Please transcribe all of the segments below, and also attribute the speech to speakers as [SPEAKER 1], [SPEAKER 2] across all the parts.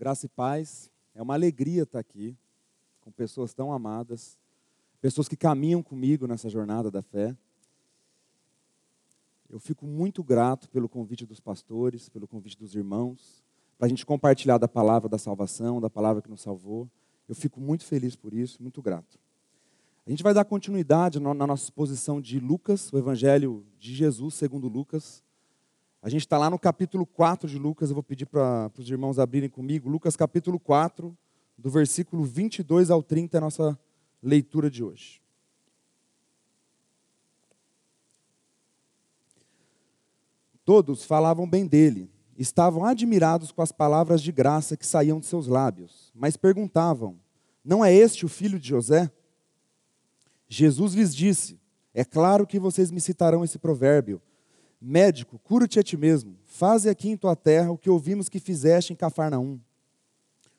[SPEAKER 1] graça e paz. É uma alegria estar aqui com pessoas tão amadas, pessoas que caminham comigo nessa jornada da fé. Eu fico muito grato pelo convite dos pastores, pelo convite dos irmãos, para a gente compartilhar da palavra da salvação, da palavra que nos salvou. Eu fico muito feliz por isso, muito grato. A gente vai dar continuidade na nossa exposição de Lucas, o Evangelho de Jesus segundo Lucas. A gente está lá no capítulo 4 de Lucas, eu vou pedir para os irmãos abrirem comigo. Lucas capítulo 4, do versículo 22 ao 30, é a nossa leitura de hoje. Todos falavam bem dele, estavam admirados com as palavras de graça que saíam de seus lábios, mas perguntavam: Não é este o filho de José? Jesus lhes disse: É claro que vocês me citarão esse provérbio Médico, cura-te a ti mesmo. Faze aqui em tua terra o que ouvimos que fizeste em Cafarnaum.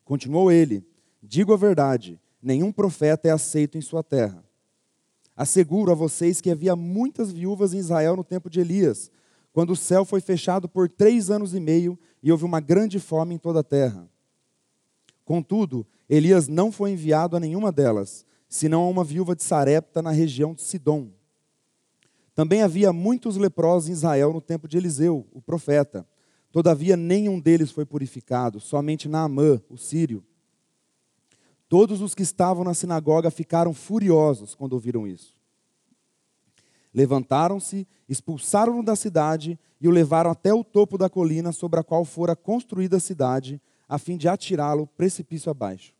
[SPEAKER 1] Continuou ele: Digo a verdade, nenhum profeta é aceito em sua terra. Asseguro a vocês que havia muitas viúvas em Israel no tempo de Elias, quando o céu foi fechado por três anos e meio e houve uma grande fome em toda a terra. Contudo, Elias não foi enviado a nenhuma delas, senão a uma viúva de Sarepta na região de Sidom. Também havia muitos leprosos em Israel no tempo de Eliseu, o profeta. Todavia, nenhum deles foi purificado, somente Naamã, o sírio. Todos os que estavam na sinagoga ficaram furiosos quando ouviram isso. Levantaram-se, expulsaram-no da cidade e o levaram até o topo da colina sobre a qual fora construída a cidade, a fim de atirá-lo precipício abaixo.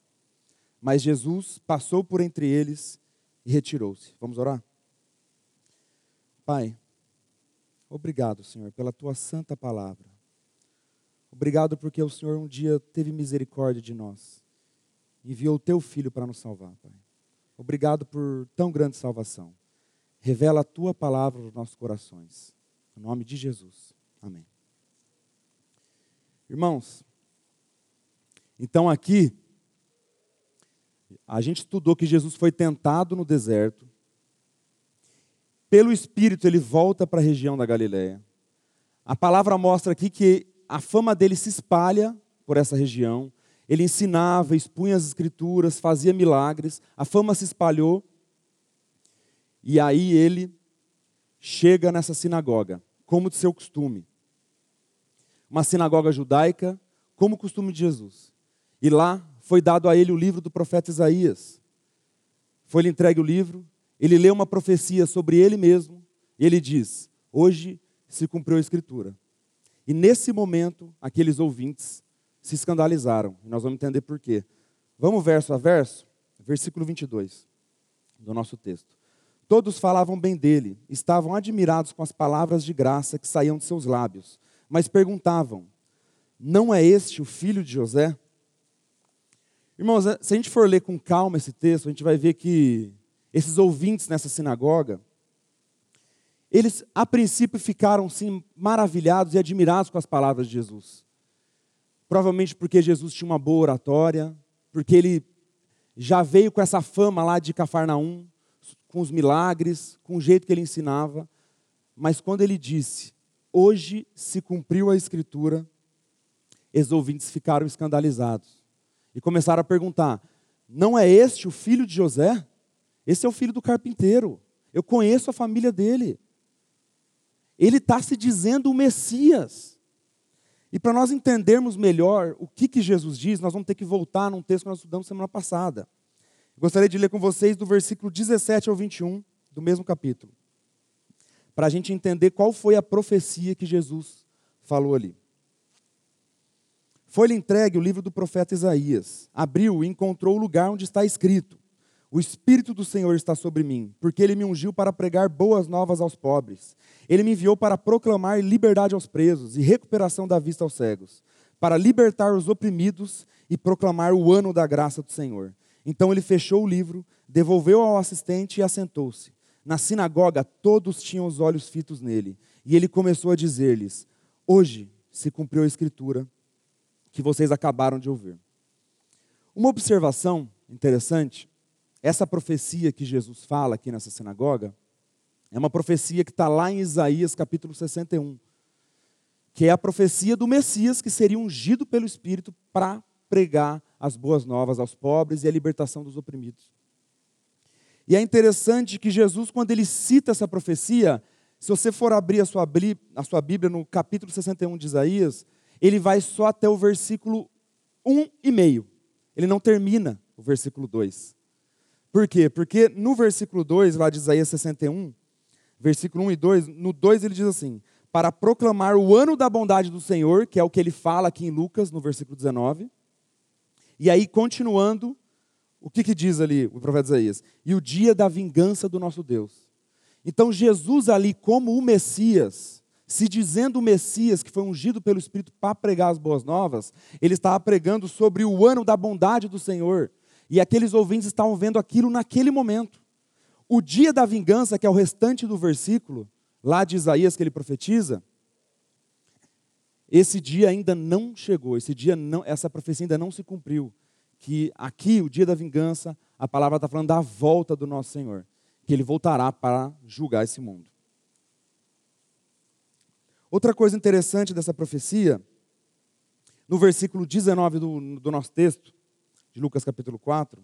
[SPEAKER 1] Mas Jesus passou por entre eles e retirou-se. Vamos orar? Pai, obrigado, Senhor, pela tua santa palavra. Obrigado porque o Senhor um dia teve misericórdia de nós. Enviou o teu filho para nos salvar, Pai. Obrigado por tão grande salvação. Revela a tua palavra nos nossos corações. Em nome de Jesus. Amém. Irmãos, então aqui, a gente estudou que Jesus foi tentado no deserto, pelo Espírito, ele volta para a região da Galiléia. A palavra mostra aqui que a fama dele se espalha por essa região. Ele ensinava, expunha as escrituras, fazia milagres. A fama se espalhou. E aí ele chega nessa sinagoga, como de seu costume. Uma sinagoga judaica, como costume de Jesus. E lá foi dado a ele o livro do profeta Isaías. Foi-lhe entregue o livro, ele lê uma profecia sobre ele mesmo e ele diz: Hoje se cumpriu a escritura. E nesse momento, aqueles ouvintes se escandalizaram. E nós vamos entender por quê. Vamos verso a verso? Versículo 22 do nosso texto. Todos falavam bem dele, estavam admirados com as palavras de graça que saíam de seus lábios, mas perguntavam: Não é este o filho de José? Irmãos, se a gente for ler com calma esse texto, a gente vai ver que esses ouvintes nessa sinagoga, eles a princípio ficaram sim maravilhados e admirados com as palavras de Jesus. Provavelmente porque Jesus tinha uma boa oratória, porque ele já veio com essa fama lá de Cafarnaum, com os milagres, com o jeito que ele ensinava. Mas quando ele disse, hoje se cumpriu a escritura, os ouvintes ficaram escandalizados e começaram a perguntar: não é este o filho de José? Esse é o filho do carpinteiro. Eu conheço a família dele. Ele está se dizendo o Messias. E para nós entendermos melhor o que, que Jesus diz, nós vamos ter que voltar num texto que nós estudamos semana passada. Gostaria de ler com vocês do versículo 17 ao 21 do mesmo capítulo, para a gente entender qual foi a profecia que Jesus falou ali. Foi-lhe entregue o livro do profeta Isaías. Abriu e encontrou o lugar onde está escrito: o Espírito do Senhor está sobre mim, porque ele me ungiu para pregar boas novas aos pobres. Ele me enviou para proclamar liberdade aos presos e recuperação da vista aos cegos, para libertar os oprimidos e proclamar o ano da graça do Senhor. Então ele fechou o livro, devolveu ao assistente e assentou-se. Na sinagoga, todos tinham os olhos fitos nele. E ele começou a dizer-lhes: Hoje se cumpriu a escritura que vocês acabaram de ouvir. Uma observação interessante essa profecia que Jesus fala aqui nessa sinagoga é uma profecia que está lá em Isaías capítulo 61, que é a profecia do Messias que seria ungido pelo Espírito para pregar as boas novas aos pobres e a libertação dos oprimidos. E é interessante que Jesus, quando ele cita essa profecia, se você for abrir a sua, a sua Bíblia no capítulo 61 de Isaías, ele vai só até o versículo 1 e meio. Ele não termina o versículo 2. Por quê? Porque no versículo 2, lá de Isaías 61, versículo 1 e 2, no 2 ele diz assim: Para proclamar o ano da bondade do Senhor, que é o que ele fala aqui em Lucas, no versículo 19. E aí, continuando, o que, que diz ali o profeta Isaías? E o dia da vingança do nosso Deus então, Jesus, ali, como o Messias, se dizendo o Messias que foi ungido pelo Espírito para pregar as boas novas, ele estava pregando sobre o ano da bondade do Senhor. E aqueles ouvintes estavam vendo aquilo naquele momento. O dia da vingança, que é o restante do versículo, lá de Isaías que ele profetiza, esse dia ainda não chegou, esse dia não, essa profecia ainda não se cumpriu. Que aqui, o dia da vingança, a palavra está falando da volta do nosso Senhor que ele voltará para julgar esse mundo. Outra coisa interessante dessa profecia, no versículo 19 do, do nosso texto, de Lucas capítulo 4,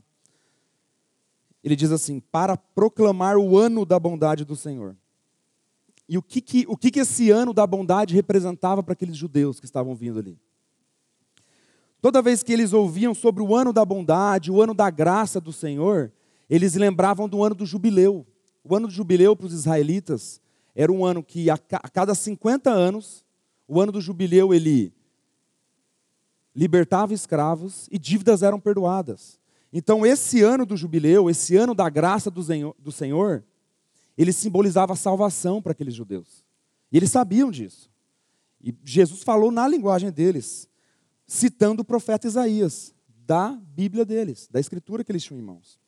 [SPEAKER 1] ele diz assim: para proclamar o ano da bondade do Senhor. E o que, que, o que, que esse ano da bondade representava para aqueles judeus que estavam vindo ali? Toda vez que eles ouviam sobre o ano da bondade, o ano da graça do Senhor, eles lembravam do ano do jubileu. O ano do jubileu para os israelitas era um ano que a cada 50 anos, o ano do jubileu ele libertava escravos e dívidas eram perdoadas. Então, esse ano do jubileu, esse ano da graça do Senhor, ele simbolizava a salvação para aqueles judeus. E eles sabiam disso. E Jesus falou na linguagem deles, citando o profeta Isaías, da Bíblia deles, da escritura que eles tinham em mãos.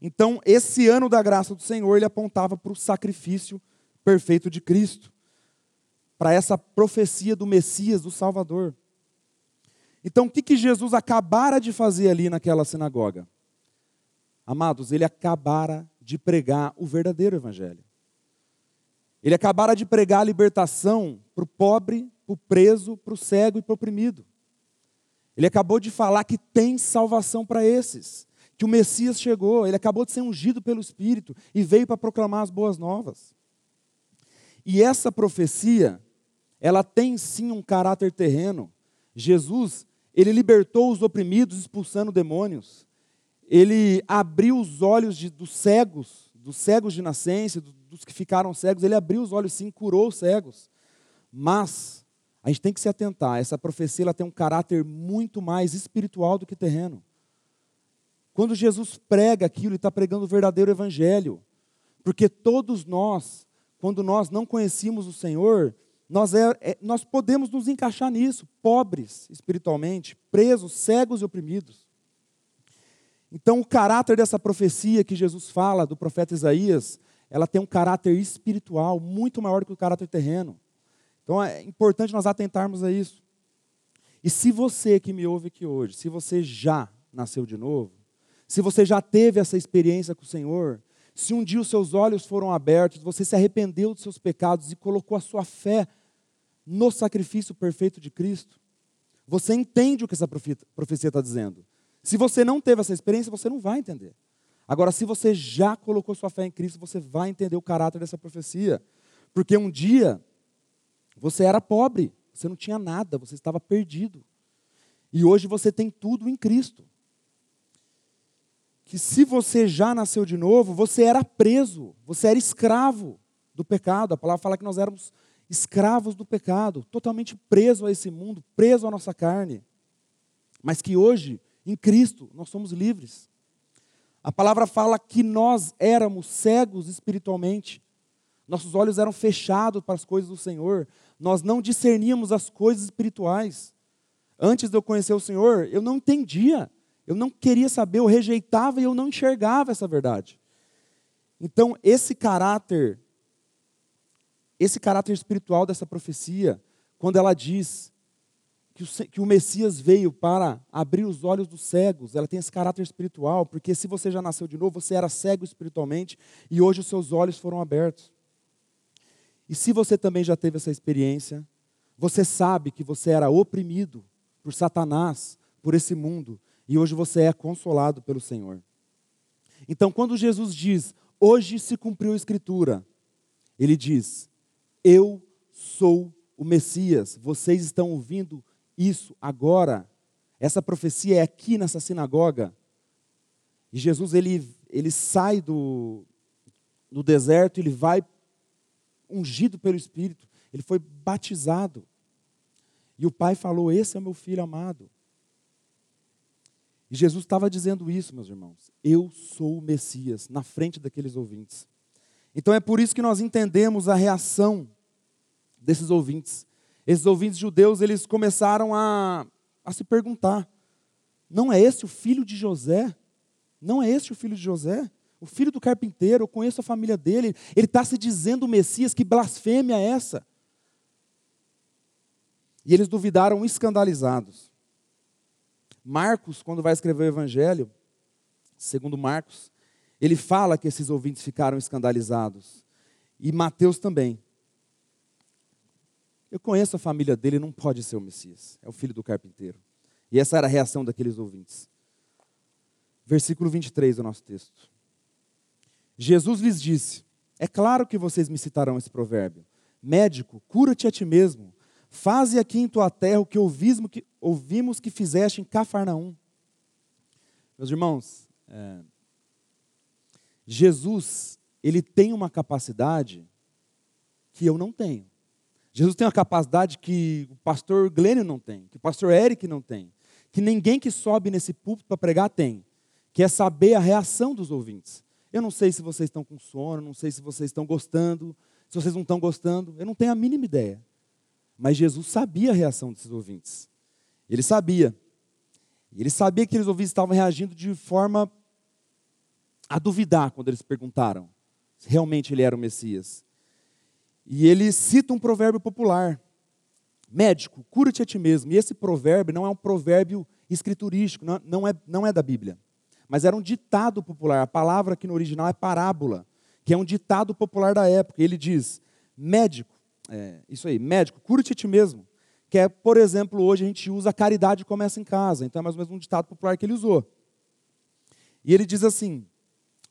[SPEAKER 1] Então, esse ano da graça do Senhor, ele apontava para o sacrifício perfeito de Cristo, para essa profecia do Messias, do Salvador. Então, o que, que Jesus acabara de fazer ali naquela sinagoga? Amados, ele acabara de pregar o verdadeiro Evangelho. Ele acabara de pregar a libertação para o pobre, para o preso, para o cego e para o oprimido. Ele acabou de falar que tem salvação para esses que o Messias chegou, ele acabou de ser ungido pelo Espírito e veio para proclamar as boas novas. E essa profecia, ela tem sim um caráter terreno. Jesus, ele libertou os oprimidos, expulsando demônios. Ele abriu os olhos de, dos cegos, dos cegos de nascença, dos que ficaram cegos. Ele abriu os olhos sim, curou os cegos. Mas a gente tem que se atentar. Essa profecia ela tem um caráter muito mais espiritual do que terreno. Quando Jesus prega aquilo, ele está pregando o verdadeiro evangelho. Porque todos nós, quando nós não conhecíamos o Senhor, nós, é, é, nós podemos nos encaixar nisso, pobres espiritualmente, presos, cegos e oprimidos. Então, o caráter dessa profecia que Jesus fala, do profeta Isaías, ela tem um caráter espiritual muito maior que o caráter terreno. Então, é importante nós atentarmos a isso. E se você que me ouve aqui hoje, se você já nasceu de novo, se você já teve essa experiência com o Senhor, se um dia os seus olhos foram abertos, você se arrependeu dos seus pecados e colocou a sua fé no sacrifício perfeito de Cristo, você entende o que essa profecia está dizendo. Se você não teve essa experiência, você não vai entender. Agora, se você já colocou sua fé em Cristo, você vai entender o caráter dessa profecia. Porque um dia você era pobre, você não tinha nada, você estava perdido. E hoje você tem tudo em Cristo que se você já nasceu de novo, você era preso, você era escravo do pecado. A palavra fala que nós éramos escravos do pecado, totalmente preso a esse mundo, preso à nossa carne. Mas que hoje, em Cristo, nós somos livres. A palavra fala que nós éramos cegos espiritualmente. Nossos olhos eram fechados para as coisas do Senhor. Nós não discerníamos as coisas espirituais. Antes de eu conhecer o Senhor, eu não entendia eu não queria saber, eu rejeitava e eu não enxergava essa verdade. Então, esse caráter, esse caráter espiritual dessa profecia, quando ela diz que o, que o Messias veio para abrir os olhos dos cegos, ela tem esse caráter espiritual, porque se você já nasceu de novo, você era cego espiritualmente e hoje os seus olhos foram abertos. E se você também já teve essa experiência, você sabe que você era oprimido por Satanás, por esse mundo e hoje você é consolado pelo Senhor. Então, quando Jesus diz, hoje se cumpriu a Escritura, ele diz, eu sou o Messias, vocês estão ouvindo isso agora. Essa profecia é aqui nessa sinagoga. E Jesus, ele, ele sai do, do deserto, ele vai ungido pelo Espírito, ele foi batizado. E o pai falou: Esse é o meu filho amado. E Jesus estava dizendo isso, meus irmãos. Eu sou o Messias, na frente daqueles ouvintes. Então é por isso que nós entendemos a reação desses ouvintes. Esses ouvintes judeus, eles começaram a, a se perguntar: não é esse o filho de José? Não é esse o filho de José? O filho do carpinteiro, eu conheço a família dele. Ele está se dizendo o Messias, que blasfêmia é essa? E eles duvidaram escandalizados. Marcos, quando vai escrever o Evangelho, segundo Marcos, ele fala que esses ouvintes ficaram escandalizados. E Mateus também. Eu conheço a família dele, não pode ser o Messias. É o filho do carpinteiro. E essa era a reação daqueles ouvintes. Versículo 23 do nosso texto. Jesus lhes disse: É claro que vocês me citarão esse provérbio. Médico, cura-te a ti mesmo. Faze aqui em tua terra o que ouvimos que, ouvimos que fizeste em Cafarnaum. Meus irmãos, é, Jesus, ele tem uma capacidade que eu não tenho. Jesus tem uma capacidade que o pastor Glênio não tem, que o pastor Eric não tem, que ninguém que sobe nesse púlpito para pregar tem, que é saber a reação dos ouvintes. Eu não sei se vocês estão com sono, não sei se vocês estão gostando, se vocês não estão gostando, eu não tenho a mínima ideia. Mas Jesus sabia a reação desses ouvintes. Ele sabia. Ele sabia que aqueles ouvintes estavam reagindo de forma a duvidar quando eles perguntaram se realmente ele era o Messias. E ele cita um provérbio popular: Médico, cura-te a ti mesmo. E esse provérbio não é um provérbio escriturístico, não, é, não é da Bíblia. Mas era um ditado popular. A palavra aqui no original é parábola, que é um ditado popular da época. Ele diz: Médico, é, isso aí, médico, cura-te a ti mesmo. Que é, por exemplo, hoje a gente usa a caridade começa em casa. Então é mais ou menos um ditado popular que ele usou. E ele diz assim: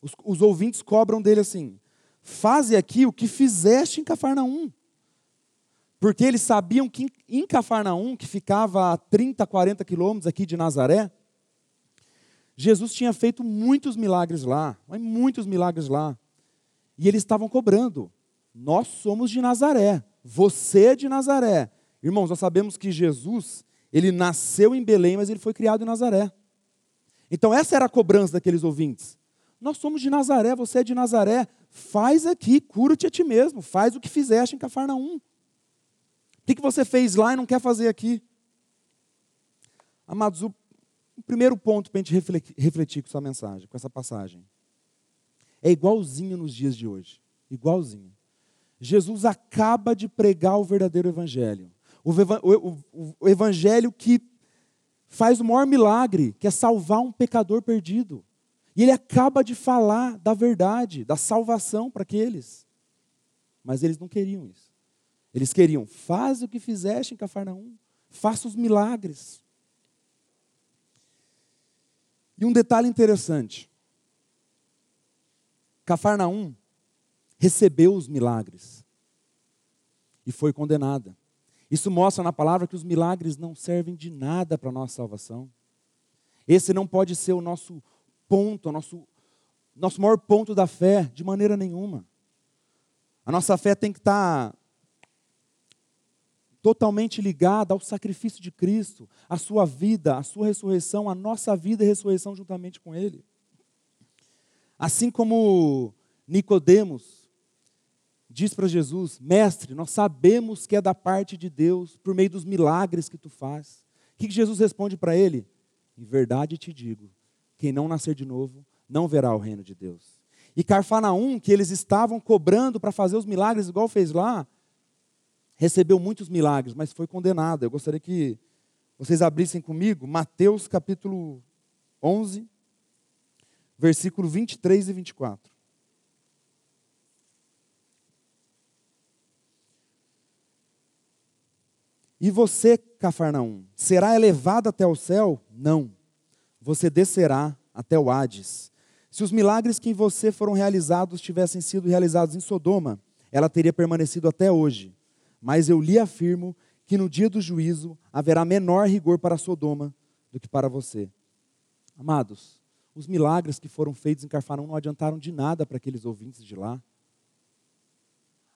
[SPEAKER 1] os, os ouvintes cobram dele assim: faze aqui o que fizeste em Cafarnaum. Porque eles sabiam que em Cafarnaum, que ficava a 30, 40 quilômetros aqui de Nazaré, Jesus tinha feito muitos milagres lá, muitos milagres lá. E eles estavam cobrando. Nós somos de Nazaré, você é de Nazaré. Irmãos, nós sabemos que Jesus, ele nasceu em Belém, mas ele foi criado em Nazaré. Então essa era a cobrança daqueles ouvintes. Nós somos de Nazaré, você é de Nazaré, faz aqui, cura-te a ti mesmo, faz o que fizeste em Cafarnaum. O que, que você fez lá e não quer fazer aqui? Amados, o, primeiro ponto para a gente refletir, refletir com essa mensagem, com essa passagem, é igualzinho nos dias de hoje. Igualzinho. Jesus acaba de pregar o verdadeiro evangelho. O, o, o, o evangelho que faz o maior milagre, que é salvar um pecador perdido. E ele acaba de falar da verdade, da salvação para aqueles. Mas eles não queriam isso. Eles queriam, faz o que fizeste em Cafarnaum, faça os milagres. E um detalhe interessante: Cafarnaum recebeu os milagres e foi condenada. Isso mostra na palavra que os milagres não servem de nada para a nossa salvação. Esse não pode ser o nosso ponto, o nosso, nosso maior ponto da fé, de maneira nenhuma. A nossa fé tem que estar totalmente ligada ao sacrifício de Cristo, a sua vida, a sua ressurreição, a nossa vida e ressurreição juntamente com Ele. Assim como Nicodemos diz para Jesus: Mestre, nós sabemos que é da parte de Deus por meio dos milagres que tu faz. O que Jesus responde para ele? Em verdade te digo: quem não nascer de novo não verá o reino de Deus. E Carfanaum, que eles estavam cobrando para fazer os milagres igual fez lá, recebeu muitos milagres, mas foi condenado. Eu gostaria que vocês abrissem comigo Mateus capítulo 11, versículo 23 e 24. E você, Cafarnaum, será elevado até o céu? Não. Você descerá até o Hades. Se os milagres que em você foram realizados tivessem sido realizados em Sodoma, ela teria permanecido até hoje. Mas eu lhe afirmo que no dia do juízo haverá menor rigor para Sodoma do que para você. Amados, os milagres que foram feitos em Carfarão não adiantaram de nada para aqueles ouvintes de lá.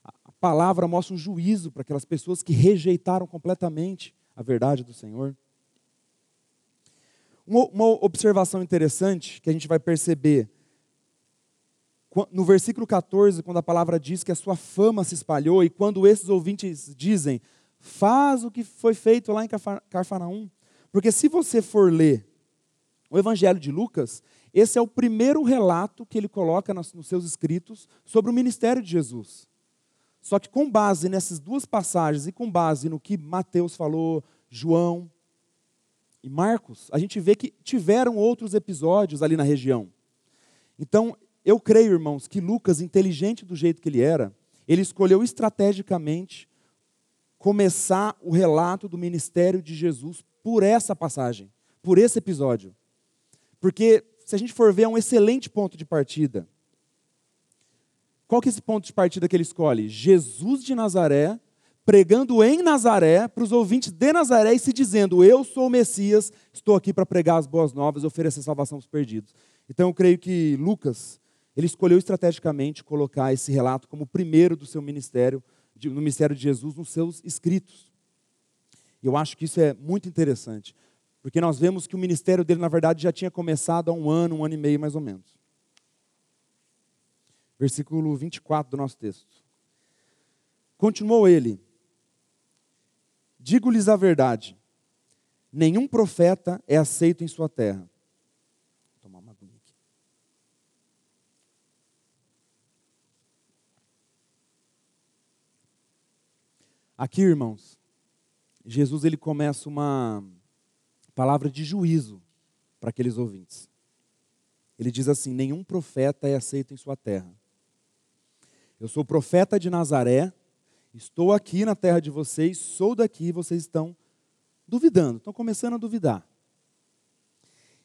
[SPEAKER 1] A palavra mostra um juízo para aquelas pessoas que rejeitaram completamente a verdade do Senhor. Uma observação interessante que a gente vai perceber no versículo 14, quando a palavra diz que a sua fama se espalhou, e quando esses ouvintes dizem, faz o que foi feito lá em Carfanaum. Porque se você for ler o Evangelho de Lucas, esse é o primeiro relato que ele coloca nos seus escritos sobre o ministério de Jesus. Só que com base nessas duas passagens e com base no que Mateus falou, João e Marcos, a gente vê que tiveram outros episódios ali na região. Então, eu creio, irmãos, que Lucas, inteligente do jeito que ele era, ele escolheu estrategicamente começar o relato do ministério de Jesus por essa passagem, por esse episódio. Porque, se a gente for ver, é um excelente ponto de partida. Qual que é esse ponto de partida que ele escolhe? Jesus de Nazaré, pregando em Nazaré, para os ouvintes de Nazaré e se dizendo: Eu sou o Messias, estou aqui para pregar as boas novas e oferecer salvação aos perdidos. Então eu creio que Lucas ele escolheu estrategicamente colocar esse relato como o primeiro do seu ministério, no ministério de Jesus, nos seus escritos. Eu acho que isso é muito interessante, porque nós vemos que o ministério dele, na verdade, já tinha começado há um ano, um ano e meio mais ou menos. Versículo 24 do nosso texto. Continuou ele: Digo-lhes a verdade, nenhum profeta é aceito em sua terra. Aqui, irmãos, Jesus ele começa uma palavra de juízo para aqueles ouvintes. Ele diz assim: nenhum profeta é aceito em sua terra. Eu sou profeta de Nazaré, estou aqui na terra de vocês, sou daqui, vocês estão duvidando, estão começando a duvidar.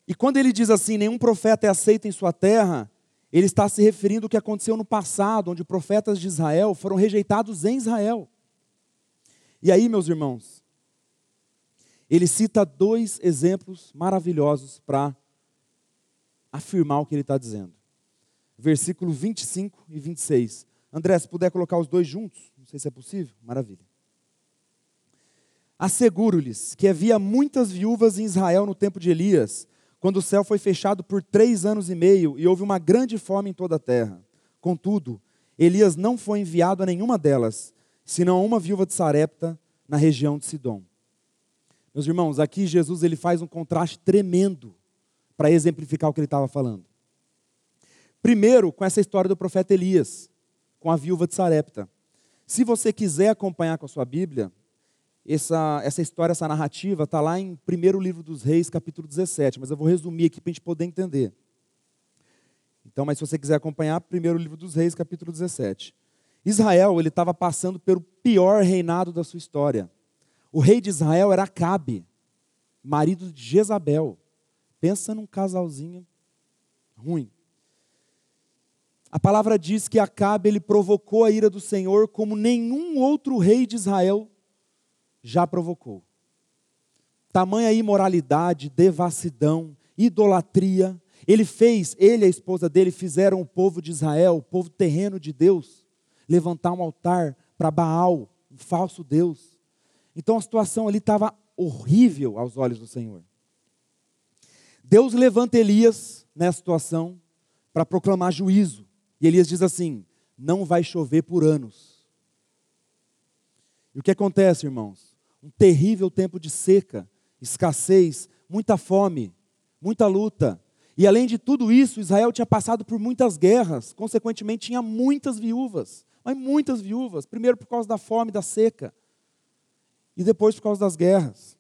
[SPEAKER 1] E quando ele diz assim, nenhum profeta é aceito em sua terra, ele está se referindo ao que aconteceu no passado, onde profetas de Israel foram rejeitados em Israel. E aí, meus irmãos, ele cita dois exemplos maravilhosos para afirmar o que ele está dizendo. Versículo 25 e 26. André, se puder colocar os dois juntos, sei se é possível, maravilha. Asseguro-lhes que havia muitas viúvas em Israel no tempo de Elias, quando o céu foi fechado por três anos e meio e houve uma grande fome em toda a terra. Contudo, Elias não foi enviado a nenhuma delas, senão a uma viúva de Sarepta na região de Sidom. Meus irmãos, aqui Jesus ele faz um contraste tremendo para exemplificar o que ele estava falando. Primeiro, com essa história do profeta Elias, com a viúva de Sarepta. Se você quiser acompanhar com a sua Bíblia, essa, essa história, essa narrativa, está lá em 1 livro dos Reis, capítulo 17, mas eu vou resumir aqui para a gente poder entender. Então, mas se você quiser acompanhar, 1 livro dos Reis, capítulo 17. Israel ele estava passando pelo pior reinado da sua história. O rei de Israel era Acabe, marido de Jezabel. Pensa num casalzinho ruim. A palavra diz que Acabe ele provocou a ira do Senhor como nenhum outro rei de Israel já provocou. Tamanha imoralidade, devassidão, idolatria. Ele fez, ele e a esposa dele fizeram o povo de Israel, o povo terreno de Deus, levantar um altar para Baal, um falso Deus. Então a situação ali estava horrível aos olhos do Senhor. Deus levanta Elias nessa situação para proclamar juízo. E Elias diz assim: não vai chover por anos. E o que acontece, irmãos? Um terrível tempo de seca, escassez, muita fome, muita luta. E além de tudo isso, Israel tinha passado por muitas guerras, consequentemente tinha muitas viúvas mas muitas viúvas, primeiro por causa da fome, da seca, e depois por causa das guerras.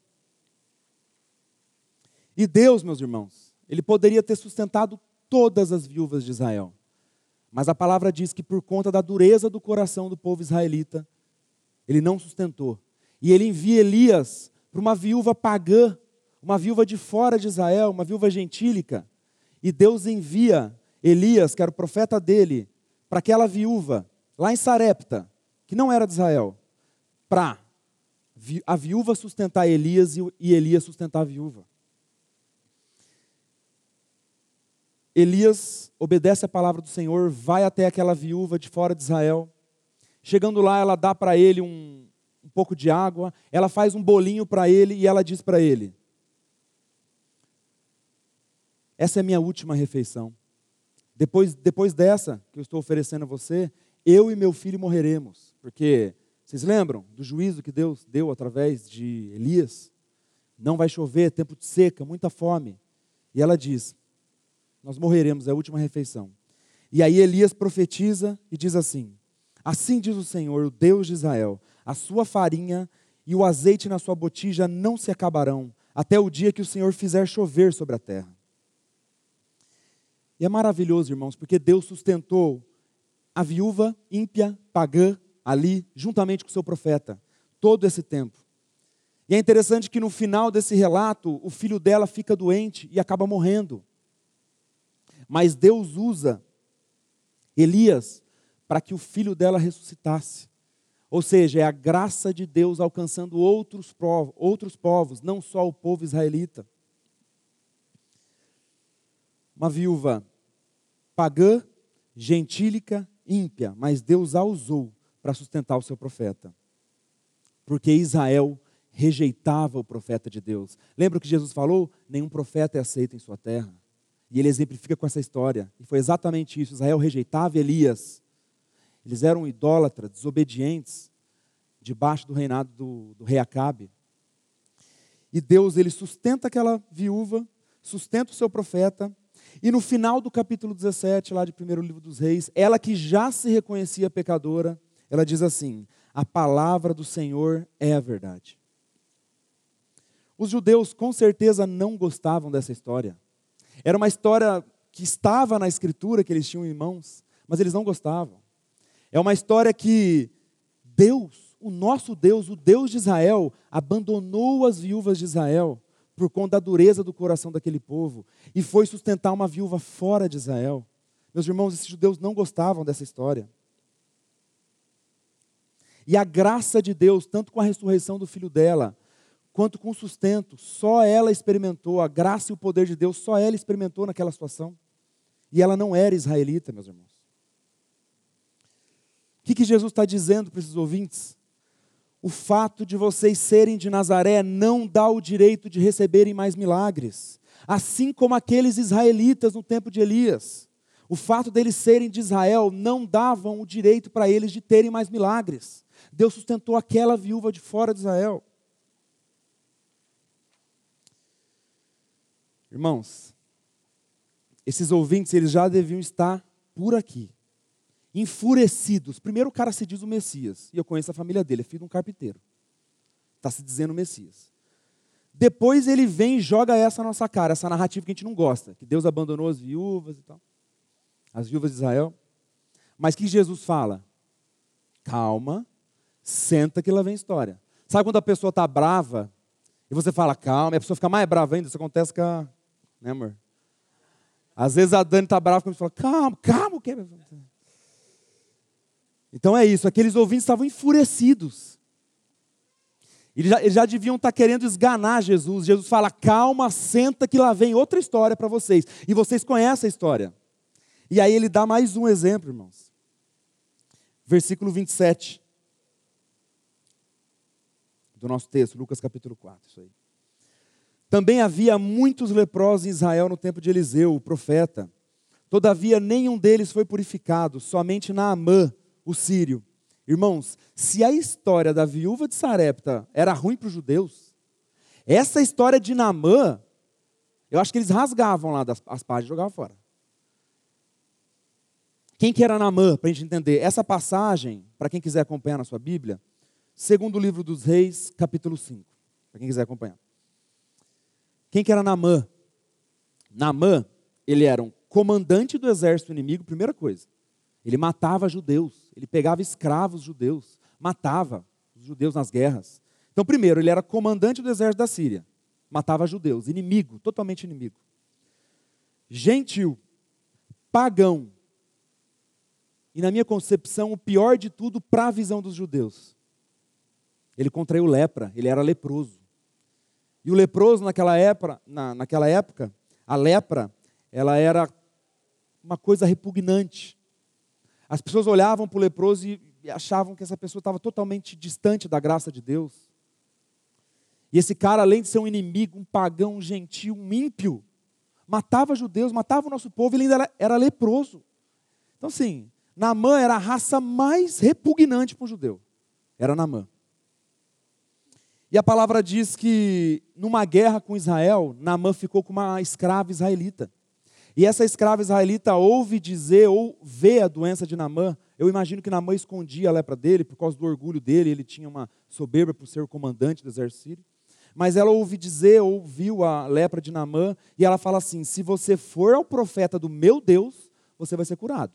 [SPEAKER 1] E Deus, meus irmãos, ele poderia ter sustentado todas as viúvas de Israel. Mas a palavra diz que por conta da dureza do coração do povo israelita, ele não sustentou. E ele envia Elias para uma viúva pagã, uma viúva de fora de Israel, uma viúva gentílica. E Deus envia Elias, que era o profeta dele, para aquela viúva, lá em Sarepta, que não era de Israel, para a viúva sustentar Elias e Elias sustentar a viúva. Elias obedece a palavra do Senhor, vai até aquela viúva de fora de Israel. Chegando lá, ela dá para ele um, um pouco de água, ela faz um bolinho para ele e ela diz para ele: Essa é a minha última refeição. Depois, depois dessa que eu estou oferecendo a você, eu e meu filho morreremos. Porque, vocês lembram do juízo que Deus deu através de Elias? Não vai chover, tempo de seca, muita fome. E ela diz: Nós morreremos, é a última refeição. E aí Elias profetiza e diz assim: Assim diz o Senhor, o Deus de Israel: a sua farinha e o azeite na sua botija não se acabarão, até o dia que o Senhor fizer chover sobre a terra. E é maravilhoso, irmãos, porque Deus sustentou a viúva ímpia, pagã, ali, juntamente com o seu profeta, todo esse tempo. E é interessante que no final desse relato, o filho dela fica doente e acaba morrendo. Mas Deus usa Elias para que o filho dela ressuscitasse. Ou seja, é a graça de Deus alcançando outros, povos, outros povos, não só o povo israelita. Uma viúva pagã, gentílica, ímpia, mas Deus a usou para sustentar o seu profeta. Porque Israel rejeitava o profeta de Deus. Lembra o que Jesus falou? Nenhum profeta é aceito em sua terra. E ele exemplifica com essa história. E foi exatamente isso. Israel rejeitava Elias. Eles eram idólatras, desobedientes, debaixo do reinado do, do rei Acabe. E Deus, ele sustenta aquela viúva, sustenta o seu profeta, e no final do capítulo 17, lá de primeiro livro dos reis, ela que já se reconhecia pecadora, ela diz assim: a palavra do Senhor é a verdade. Os judeus com certeza não gostavam dessa história. Era uma história que estava na escritura que eles tinham em mãos, mas eles não gostavam. É uma história que Deus, o nosso Deus, o Deus de Israel, abandonou as viúvas de Israel por conta da dureza do coração daquele povo e foi sustentar uma viúva fora de Israel. Meus irmãos, esses judeus não gostavam dessa história. E a graça de Deus, tanto com a ressurreição do filho dela, quanto com sustento, só ela experimentou, a graça e o poder de Deus, só ela experimentou naquela situação. E ela não era israelita, meus irmãos. O que, que Jesus está dizendo para esses ouvintes? O fato de vocês serem de Nazaré não dá o direito de receberem mais milagres, assim como aqueles israelitas no tempo de Elias. O fato deles serem de Israel não davam o direito para eles de terem mais milagres. Deus sustentou aquela viúva de fora de Israel. Irmãos, esses ouvintes eles já deviam estar por aqui enfurecidos. Primeiro o cara se diz o Messias, e eu conheço a família dele, é filho de um carpinteiro. Está se dizendo o Messias. Depois ele vem e joga essa nossa cara, essa narrativa que a gente não gosta, que Deus abandonou as viúvas e tal, as viúvas de Israel. Mas que Jesus fala? Calma, senta que lá vem história. Sabe quando a pessoa está brava e você fala calma, e a pessoa fica mais brava ainda? Isso acontece com a. Né, amor? Às vezes a Dani está brava quando você fala calma, calma, o? Então é isso, aqueles ouvintes estavam enfurecidos. Eles já, eles já deviam estar querendo esganar Jesus. Jesus fala: calma, senta que lá vem outra história para vocês. E vocês conhecem a história. E aí ele dá mais um exemplo, irmãos. Versículo 27 do nosso texto, Lucas capítulo 4, isso aí. Também havia muitos leprosos em Israel no tempo de Eliseu, o profeta. Todavia, nenhum deles foi purificado, somente Naamã, o sírio. Irmãos, se a história da viúva de Sarepta era ruim para os judeus, essa história de Namã, eu acho que eles rasgavam lá das, as páginas e jogavam fora. Quem que era Namã, para a gente entender? Essa passagem, para quem quiser acompanhar na sua Bíblia, segundo o livro dos reis, capítulo 5, para quem quiser acompanhar. Quem que era Namã? Namã, ele era um comandante do exército inimigo, primeira coisa. Ele matava judeus, ele pegava escravos judeus, matava os judeus nas guerras. Então, primeiro, ele era comandante do exército da Síria. matava judeus, inimigo, totalmente inimigo. Gentil, pagão. E na minha concepção, o pior de tudo para a visão dos judeus. Ele contraiu lepra, ele era leproso. E o leproso naquela época, na, naquela época, a lepra, ela era uma coisa repugnante. As pessoas olhavam para o leproso e achavam que essa pessoa estava totalmente distante da graça de Deus. E esse cara, além de ser um inimigo, um pagão, um gentil, um ímpio, matava judeus, matava o nosso povo, ele ainda era, era leproso. Então, assim, Namã era a raça mais repugnante para o judeu. Era Namã. E a palavra diz que numa guerra com Israel, Namã ficou com uma escrava israelita. E essa escrava israelita ouve dizer ou vê a doença de Namã. Eu imagino que Namã escondia a lepra dele por causa do orgulho dele, ele tinha uma soberba por ser o comandante do exército. Mas ela ouve dizer, ouviu a lepra de Namã, e ela fala assim: se você for ao profeta do meu Deus, você vai ser curado.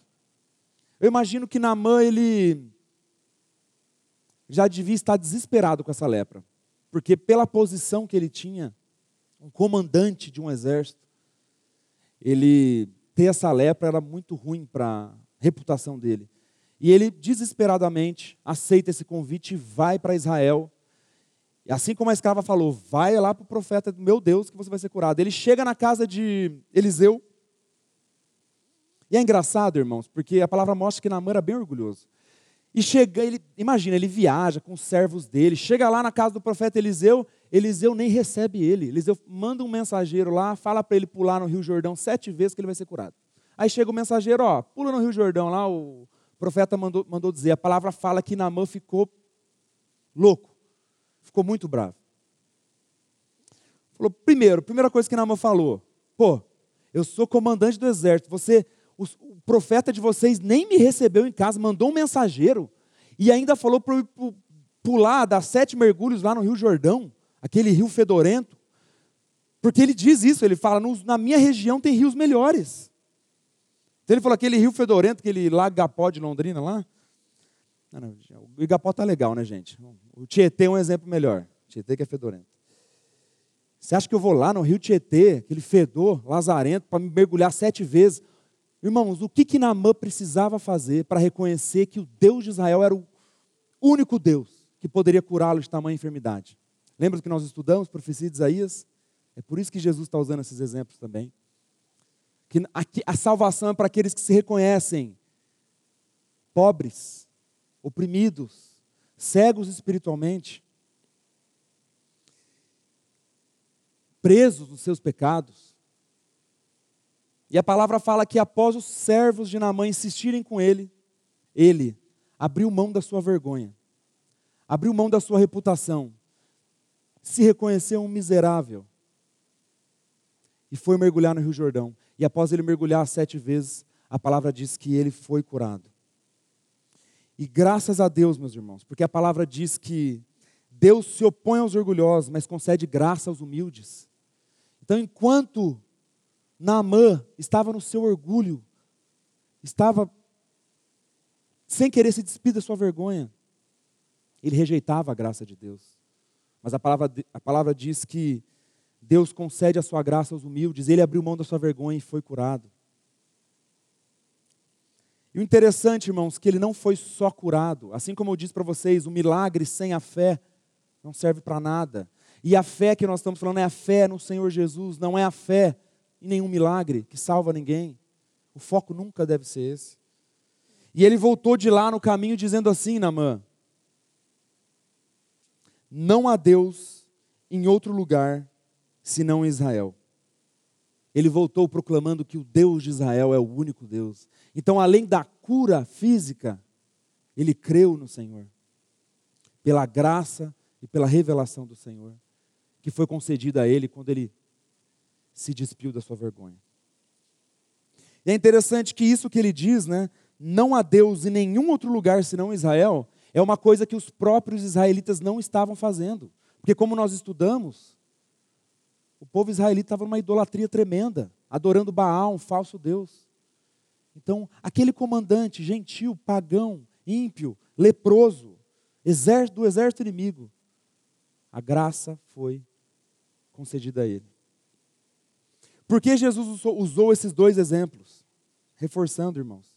[SPEAKER 1] Eu imagino que Namã, ele já devia estar desesperado com essa lepra, porque pela posição que ele tinha, um comandante de um exército, ele ter essa lepra era muito ruim para a reputação dele. E ele desesperadamente aceita esse convite e vai para Israel e assim como a escrava falou, vai lá para o profeta meu Deus que você vai ser curado. Ele chega na casa de Eliseu. E é engraçado, irmãos, porque a palavra mostra que Naamã era bem orgulhoso. E chega, ele, imagina, ele viaja com os servos dele, chega lá na casa do profeta Eliseu, Eliseu nem recebe ele. Eliseu manda um mensageiro lá, fala para ele pular no Rio Jordão sete vezes que ele vai ser curado. Aí chega o mensageiro, ó, pula no Rio Jordão lá, o profeta mandou, mandou dizer, a palavra fala que Naamã ficou louco ficou muito bravo. Falou, primeiro, primeira coisa que Naamã falou, pô, eu sou comandante do exército, você, o, profeta de vocês nem me recebeu em casa, mandou um mensageiro e ainda falou para eu pular, dar sete mergulhos lá no Rio Jordão, aquele rio fedorento, porque ele diz isso, ele fala, na minha região tem rios melhores. Então ele falou, aquele rio fedorento, aquele lago Gapó de Londrina lá, não, não, o Igapó tá legal, né, gente? O Tietê é um exemplo melhor. O Tietê que é fedorento. Você acha que eu vou lá no rio Tietê, aquele fedor lazarento, para me mergulhar sete vezes? Irmãos, o que que Naamã precisava fazer para reconhecer que o Deus de Israel era o único Deus que poderia curá-lo de tamanha enfermidade? Lembra que nós estudamos, profecia de Isaías? É por isso que Jesus está usando esses exemplos também. Que a salvação é para aqueles que se reconhecem pobres, oprimidos, cegos espiritualmente, presos nos seus pecados. E a palavra fala que após os servos de Naamã insistirem com ele, ele abriu mão da sua vergonha, abriu mão da sua reputação, se reconheceu um miserável e foi mergulhar no Rio Jordão. E após ele mergulhar sete vezes, a palavra diz que ele foi curado. E graças a Deus, meus irmãos, porque a palavra diz que Deus se opõe aos orgulhosos, mas concede graça aos humildes. Então, enquanto Naamã estava no seu orgulho, estava sem querer se despir da sua vergonha, ele rejeitava a graça de Deus. Mas a palavra, a palavra diz que Deus concede a sua graça aos humildes, ele abriu mão da sua vergonha e foi curado. E o interessante, irmãos, que ele não foi só curado. Assim como eu disse para vocês, o milagre sem a fé não serve para nada. E a fé que nós estamos falando é a fé no Senhor Jesus, não é a fé em nenhum milagre que salva ninguém. O foco nunca deve ser esse. E ele voltou de lá no caminho dizendo assim, Namã: Não há Deus em outro lugar senão em Israel ele voltou proclamando que o Deus de Israel é o único Deus. Então, além da cura física, ele creu no Senhor, pela graça e pela revelação do Senhor, que foi concedida a ele quando ele se despiu da sua vergonha. E é interessante que isso que ele diz, né? Não há Deus em nenhum outro lugar senão Israel, é uma coisa que os próprios israelitas não estavam fazendo. Porque, como nós estudamos, o povo israelita estava numa idolatria tremenda, adorando Baal, um falso Deus. Então, aquele comandante gentil, pagão, ímpio, leproso, do exército inimigo, a graça foi concedida a ele. Por que Jesus usou esses dois exemplos? Reforçando, irmãos,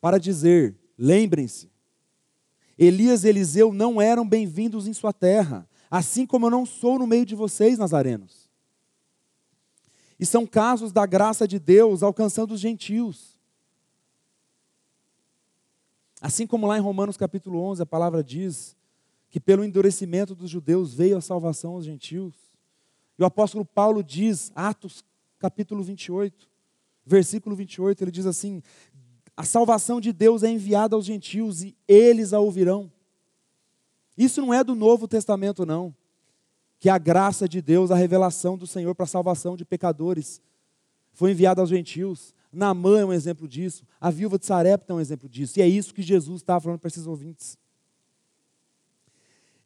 [SPEAKER 1] para dizer: lembrem-se, Elias e Eliseu não eram bem-vindos em sua terra, assim como eu não sou no meio de vocês, nazarenos. E são casos da graça de Deus alcançando os gentios. Assim como lá em Romanos capítulo 11 a palavra diz que pelo endurecimento dos judeus veio a salvação aos gentios. E o apóstolo Paulo diz, Atos capítulo 28, versículo 28, ele diz assim: a salvação de Deus é enviada aos gentios e eles a ouvirão. Isso não é do Novo Testamento, não. Que a graça de Deus, a revelação do Senhor para a salvação de pecadores, foi enviada aos gentios. Naamã é um exemplo disso. A viúva de Sarepta é um exemplo disso. E é isso que Jesus estava falando para esses ouvintes.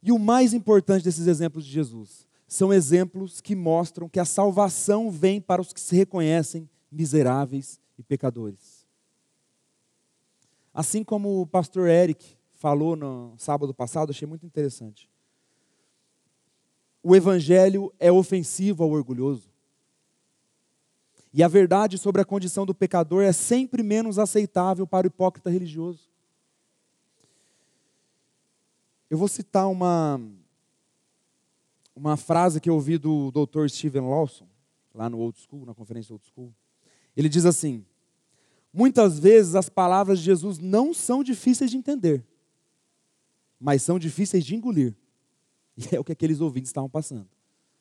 [SPEAKER 1] E o mais importante desses exemplos de Jesus são exemplos que mostram que a salvação vem para os que se reconhecem miseráveis e pecadores. Assim como o pastor Eric falou no sábado passado, achei muito interessante. O evangelho é ofensivo ao orgulhoso. E a verdade sobre a condição do pecador é sempre menos aceitável para o hipócrita religioso. Eu vou citar uma, uma frase que eu ouvi do Dr. Steven Lawson, lá no Old School, na conferência Old School. Ele diz assim: Muitas vezes as palavras de Jesus não são difíceis de entender, mas são difíceis de engolir. E é o que aqueles ouvintes estavam passando.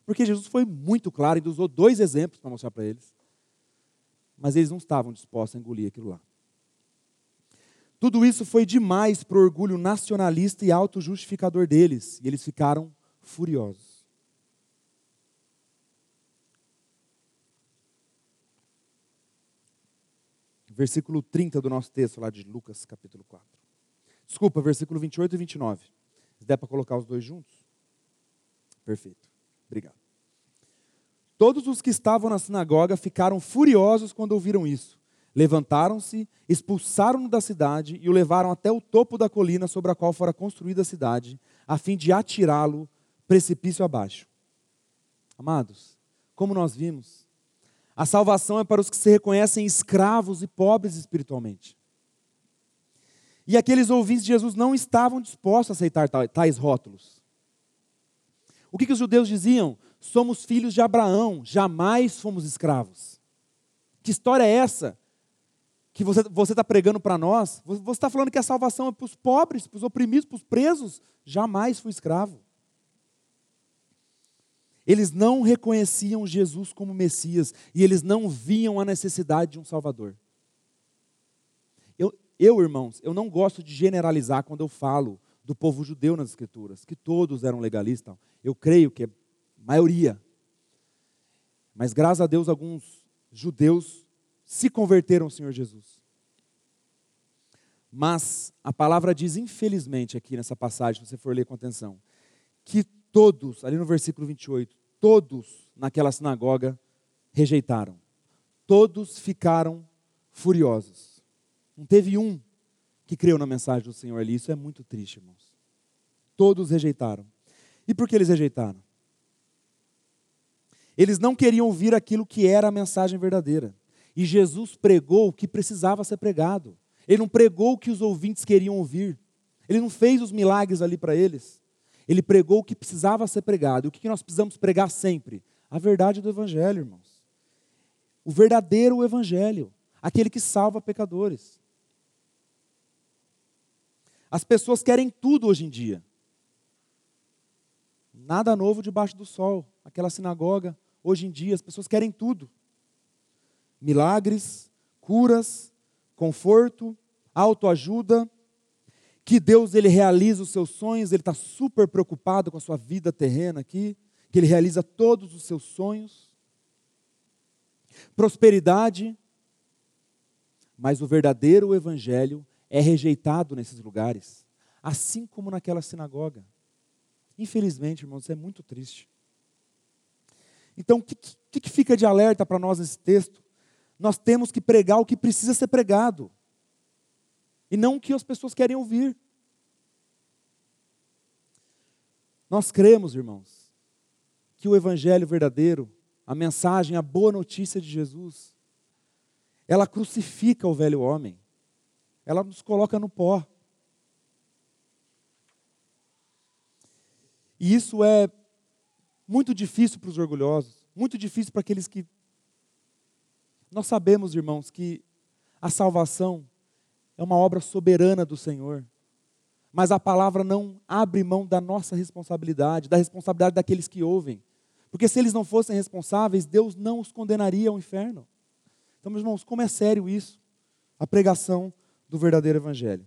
[SPEAKER 1] Porque Jesus foi muito claro e usou dois exemplos para mostrar para eles. Mas eles não estavam dispostos a engolir aquilo lá. Tudo isso foi demais para o orgulho nacionalista e auto-justificador deles. E eles ficaram furiosos. Versículo 30 do nosso texto, lá de Lucas capítulo 4. Desculpa, versículo 28 e 29. Se der para colocar os dois juntos? Perfeito. Obrigado. Todos os que estavam na sinagoga ficaram furiosos quando ouviram isso. Levantaram-se, expulsaram-no da cidade e o levaram até o topo da colina sobre a qual fora construída a cidade, a fim de atirá-lo precipício abaixo. Amados, como nós vimos, a salvação é para os que se reconhecem escravos e pobres espiritualmente. E aqueles ouvintes de Jesus não estavam dispostos a aceitar tais rótulos. O que, que os judeus diziam? Somos filhos de Abraão, jamais fomos escravos. Que história é essa que você está pregando para nós? Você está falando que a salvação é para os pobres, para os oprimidos, para os presos? Jamais fui escravo. Eles não reconheciam Jesus como Messias e eles não viam a necessidade de um Salvador. Eu, eu, irmãos, eu não gosto de generalizar quando eu falo do povo judeu nas Escrituras, que todos eram legalistas. Eu creio que é maioria. Mas graças a Deus, alguns judeus se converteram ao Senhor Jesus. Mas a palavra diz, infelizmente, aqui nessa passagem, se você for ler com atenção, que todos, ali no versículo 28, todos naquela sinagoga rejeitaram. Todos ficaram furiosos. Não teve um que creu na mensagem do Senhor ali. Isso é muito triste, irmãos. Todos rejeitaram. E por que eles rejeitaram? Eles não queriam ouvir aquilo que era a mensagem verdadeira. E Jesus pregou o que precisava ser pregado. Ele não pregou o que os ouvintes queriam ouvir. Ele não fez os milagres ali para eles. Ele pregou o que precisava ser pregado. E o que nós precisamos pregar sempre? A verdade do Evangelho, irmãos. O verdadeiro Evangelho. Aquele que salva pecadores. As pessoas querem tudo hoje em dia. Nada novo debaixo do sol. Aquela sinagoga, hoje em dia, as pessoas querem tudo: milagres, curas, conforto, autoajuda, que Deus ele realiza os seus sonhos, ele está super preocupado com a sua vida terrena aqui, que ele realiza todos os seus sonhos. Prosperidade, mas o verdadeiro evangelho é rejeitado nesses lugares, assim como naquela sinagoga. Infelizmente, irmãos, isso é muito triste. Então, o que, que, que fica de alerta para nós nesse texto? Nós temos que pregar o que precisa ser pregado e não o que as pessoas querem ouvir. Nós cremos, irmãos, que o evangelho verdadeiro, a mensagem, a boa notícia de Jesus, ela crucifica o velho homem. Ela nos coloca no pó. E isso é muito difícil para os orgulhosos, muito difícil para aqueles que. Nós sabemos, irmãos, que a salvação é uma obra soberana do Senhor. Mas a palavra não abre mão da nossa responsabilidade, da responsabilidade daqueles que ouvem. Porque se eles não fossem responsáveis, Deus não os condenaria ao inferno. Então, meus irmãos, como é sério isso? A pregação do verdadeiro evangelho.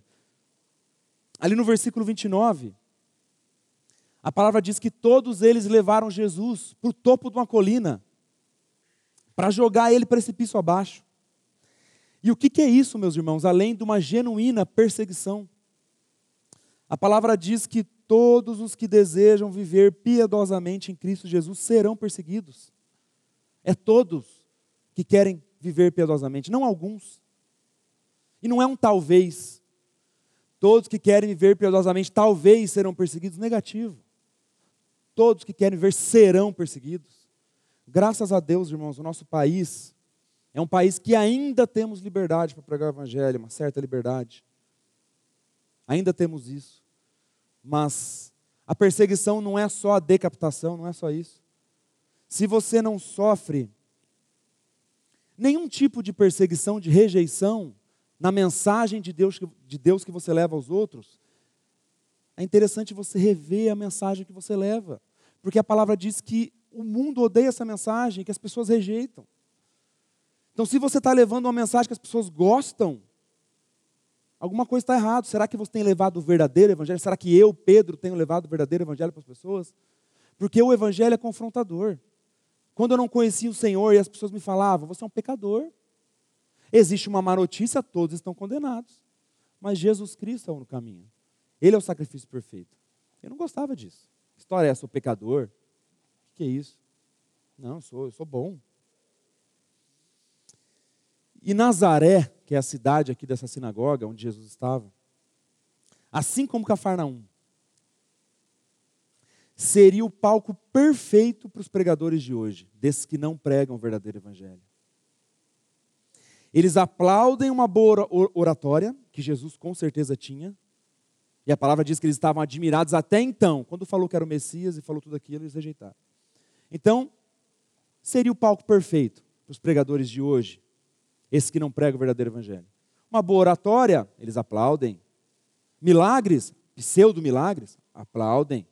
[SPEAKER 1] Ali no versículo 29, a palavra diz que todos eles levaram Jesus para o topo de uma colina para jogar ele precipício abaixo. E o que é isso, meus irmãos? Além de uma genuína perseguição. A palavra diz que todos os que desejam viver piedosamente em Cristo Jesus serão perseguidos. É todos que querem viver piedosamente, não alguns. E não é um talvez. Todos que querem viver piedosamente talvez serão perseguidos, negativo. Todos que querem viver serão perseguidos. Graças a Deus, irmãos, o nosso país é um país que ainda temos liberdade para pregar o evangelho, uma certa liberdade. Ainda temos isso. Mas a perseguição não é só a decapitação, não é só isso. Se você não sofre nenhum tipo de perseguição, de rejeição na mensagem de Deus, de Deus que você leva aos outros, é interessante você rever a mensagem que você leva. Porque a palavra diz que o mundo odeia essa mensagem, que as pessoas rejeitam. Então, se você está levando uma mensagem que as pessoas gostam, alguma coisa está errada. Será que você tem levado o verdadeiro evangelho? Será que eu, Pedro, tenho levado o verdadeiro evangelho para as pessoas? Porque o evangelho é confrontador. Quando eu não conhecia o Senhor e as pessoas me falavam, você é um pecador. Existe uma má notícia, todos estão condenados. Mas Jesus Cristo é o caminho. Ele é o sacrifício perfeito. Eu não gostava disso. Que história é essa? Sou pecador? O que é isso? Não, eu sou, eu sou bom. E Nazaré, que é a cidade aqui dessa sinagoga onde Jesus estava, assim como Cafarnaum, seria o palco perfeito para os pregadores de hoje, desses que não pregam o verdadeiro evangelho. Eles aplaudem uma boa oratória, que Jesus com certeza tinha, e a palavra diz que eles estavam admirados até então. Quando falou que era o Messias e falou tudo aquilo, eles rejeitaram. Então, seria o palco perfeito para os pregadores de hoje, esses que não pregam o verdadeiro evangelho. Uma boa oratória, eles aplaudem. Milagres, pseudo-milagres, aplaudem.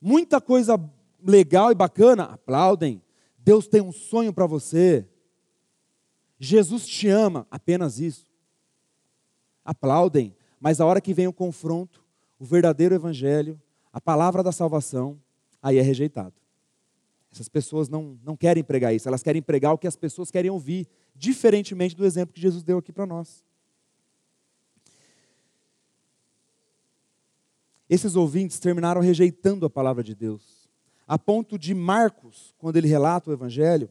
[SPEAKER 1] Muita coisa legal e bacana, aplaudem. Deus tem um sonho para você. Jesus te ama, apenas isso. Aplaudem. Mas a hora que vem o confronto, o verdadeiro evangelho, a palavra da salvação, aí é rejeitado. Essas pessoas não, não querem pregar isso, elas querem pregar o que as pessoas querem ouvir, diferentemente do exemplo que Jesus deu aqui para nós. Esses ouvintes terminaram rejeitando a palavra de Deus, a ponto de Marcos, quando ele relata o evangelho,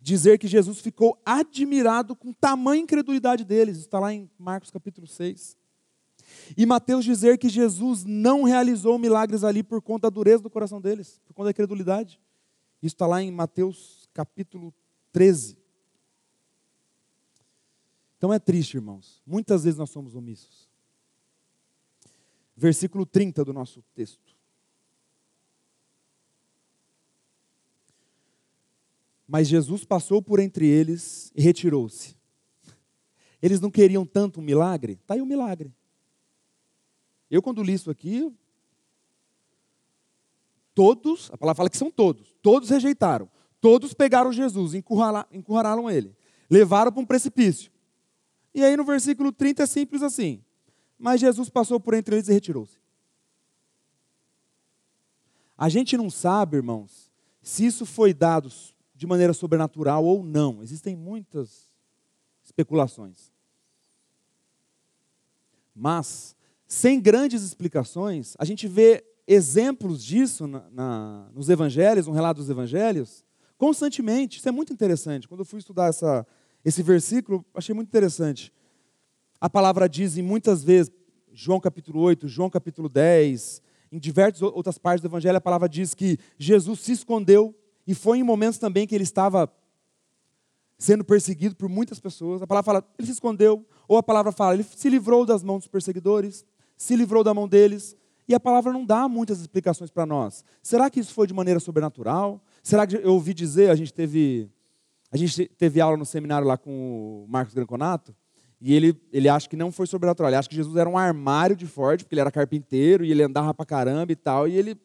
[SPEAKER 1] dizer que Jesus ficou admirado com tamanha incredulidade deles. Está lá em Marcos capítulo 6. E Mateus dizer que Jesus não realizou milagres ali por conta da dureza do coração deles, por conta da credulidade. Isso está lá em Mateus capítulo 13. Então é triste, irmãos. Muitas vezes nós somos omissos. Versículo 30 do nosso texto. Mas Jesus passou por entre eles e retirou-se. Eles não queriam tanto um milagre? Está aí o um milagre. Eu, quando li isso aqui, todos, a palavra fala que são todos, todos rejeitaram. Todos pegaram Jesus, encurralaram ele, levaram para um precipício. E aí no versículo 30 é simples assim: Mas Jesus passou por entre eles e retirou-se. A gente não sabe, irmãos, se isso foi dado de maneira sobrenatural ou não. Existem muitas especulações. Mas sem grandes explicações, a gente vê exemplos disso na, na, nos evangelhos, no relato dos evangelhos, constantemente. Isso é muito interessante. Quando eu fui estudar essa, esse versículo, achei muito interessante. A palavra diz em muitas vezes, João capítulo 8, João capítulo 10, em diversas outras partes do Evangelho, a palavra diz que Jesus se escondeu e foi em momentos também que ele estava sendo perseguido por muitas pessoas. A palavra fala, ele se escondeu, ou a palavra fala, ele se livrou das mãos dos perseguidores, se livrou da mão deles, e a palavra não dá muitas explicações para nós. Será que isso foi de maneira sobrenatural? Será que eu ouvi dizer, a gente teve, a gente teve aula no seminário lá com o Marcos Granconato, e ele, ele acha que não foi sobrenatural, ele acha que Jesus era um armário de forte, porque ele era carpinteiro e ele andava para caramba e tal, e ele,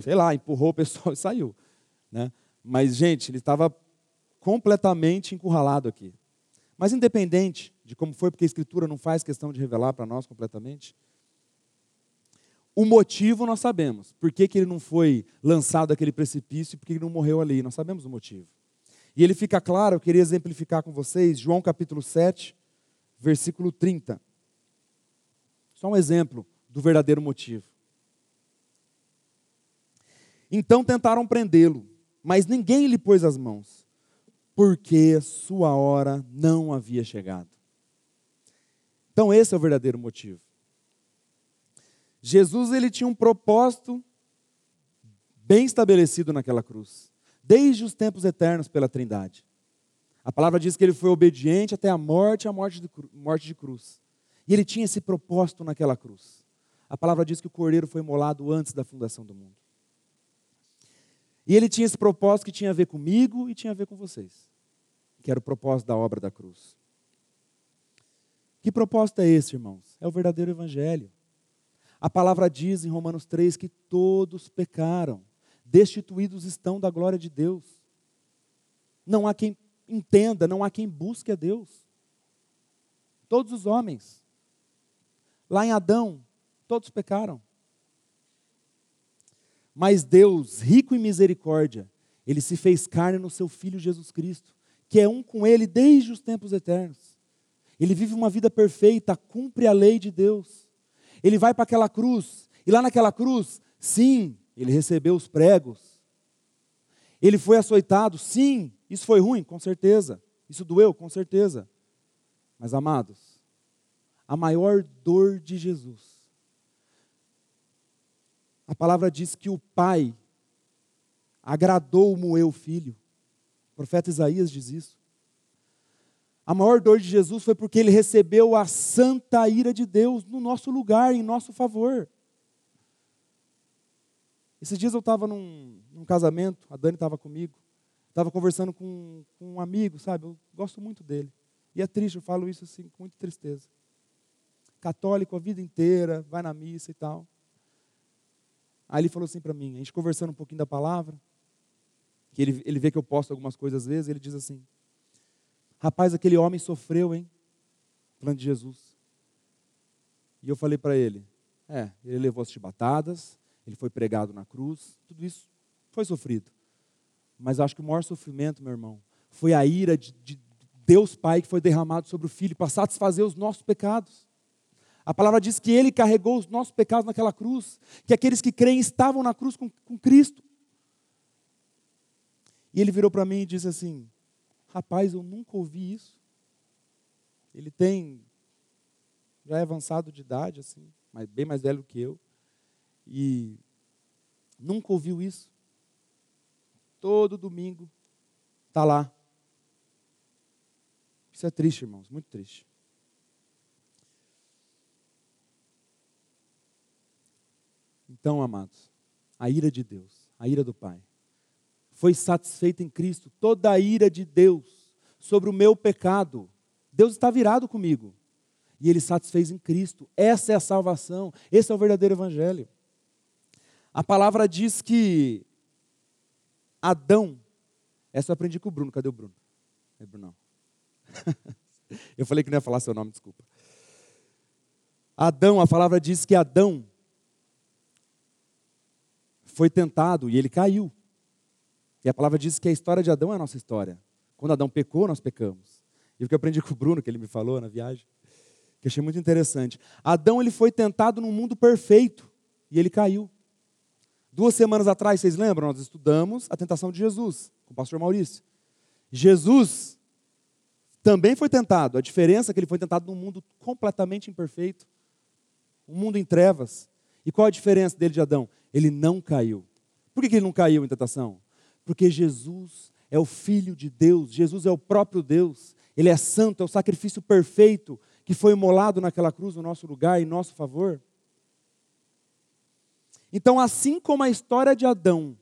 [SPEAKER 1] sei lá, empurrou o pessoal e saiu. Né? Mas, gente, ele estava completamente encurralado aqui. Mas independente de como foi, porque a Escritura não faz questão de revelar para nós completamente, o motivo nós sabemos. Por que, que ele não foi lançado daquele precipício por que ele não morreu ali? Nós sabemos o motivo. E ele fica claro, eu queria exemplificar com vocês, João capítulo 7, versículo 30. Só um exemplo do verdadeiro motivo. Então tentaram prendê-lo, mas ninguém lhe pôs as mãos, porque sua hora não havia chegado. Então esse é o verdadeiro motivo. Jesus ele tinha um propósito bem estabelecido naquela cruz, desde os tempos eternos pela Trindade. A palavra diz que ele foi obediente até a morte, a morte de, morte de cruz. E ele tinha esse propósito naquela cruz. A palavra diz que o cordeiro foi molado antes da fundação do mundo. E ele tinha esse propósito que tinha a ver comigo e tinha a ver com vocês, que era o propósito da obra da cruz. Que propósito é esse, irmãos? É o verdadeiro evangelho. A palavra diz em Romanos 3 que todos pecaram, destituídos estão da glória de Deus. Não há quem entenda, não há quem busque a Deus. Todos os homens. Lá em Adão, todos pecaram. Mas Deus, rico em misericórdia, ele se fez carne no seu filho Jesus Cristo, que é um com ele desde os tempos eternos. Ele vive uma vida perfeita, cumpre a lei de Deus. Ele vai para aquela cruz, e lá naquela cruz, sim, ele recebeu os pregos. Ele foi açoitado, sim, isso foi ruim, com certeza. Isso doeu, com certeza. Mas amados, a maior dor de Jesus. A palavra diz que o Pai agradou moer o filho. O profeta Isaías diz isso. A maior dor de Jesus foi porque ele recebeu a santa ira de Deus no nosso lugar, em nosso favor. Esses dias eu estava num, num, casamento, a Dani estava comigo, estava conversando com, com, um amigo, sabe? Eu gosto muito dele. E é triste, eu falo isso assim com muita tristeza. Católico a vida inteira, vai na missa e tal. Aí ele falou assim para mim, a gente conversando um pouquinho da palavra, que ele, ele vê que eu posto algumas coisas às vezes, ele diz assim: Rapaz, aquele homem sofreu, hein? Falando de Jesus. E eu falei para ele: É, ele levou as chibatadas, ele foi pregado na cruz, tudo isso foi sofrido. Mas acho que o maior sofrimento, meu irmão, foi a ira de, de Deus Pai que foi derramado sobre o Filho para satisfazer os nossos pecados. A palavra diz que ele carregou os nossos pecados naquela cruz, que aqueles que creem estavam na cruz com, com Cristo. E ele virou para mim e disse assim: Rapaz, eu nunca ouvi isso. Ele tem, já é avançado de idade, assim, mas bem mais velho que eu. E nunca ouviu isso. Todo domingo está lá. Isso é triste, irmãos, muito triste. Então, amados, a ira de Deus, a ira do Pai, foi satisfeita em Cristo toda a ira de Deus sobre o meu pecado. Deus está virado comigo. E ele satisfez em Cristo. Essa é a salvação. Esse é o verdadeiro evangelho. A palavra diz que Adão, essa eu aprendi com o Bruno. Cadê o Bruno? É Bruno. eu falei que não ia falar seu nome, desculpa. Adão, a palavra diz que Adão foi tentado e ele caiu. E a palavra diz que a história de Adão é a nossa história. Quando Adão pecou, nós pecamos. E o que eu aprendi com o Bruno, que ele me falou na viagem, que achei muito interessante. Adão ele foi tentado num mundo perfeito e ele caiu. Duas semanas atrás, vocês lembram? Nós estudamos a tentação de Jesus com o pastor Maurício. Jesus também foi tentado. A diferença é que ele foi tentado num mundo completamente imperfeito, um mundo em trevas. E qual a diferença dele de Adão? Ele não caiu. Por que ele não caiu em tentação? Porque Jesus é o Filho de Deus, Jesus é o próprio Deus, ele é santo, é o sacrifício perfeito que foi imolado naquela cruz no nosso lugar, em nosso favor. Então, assim como a história de Adão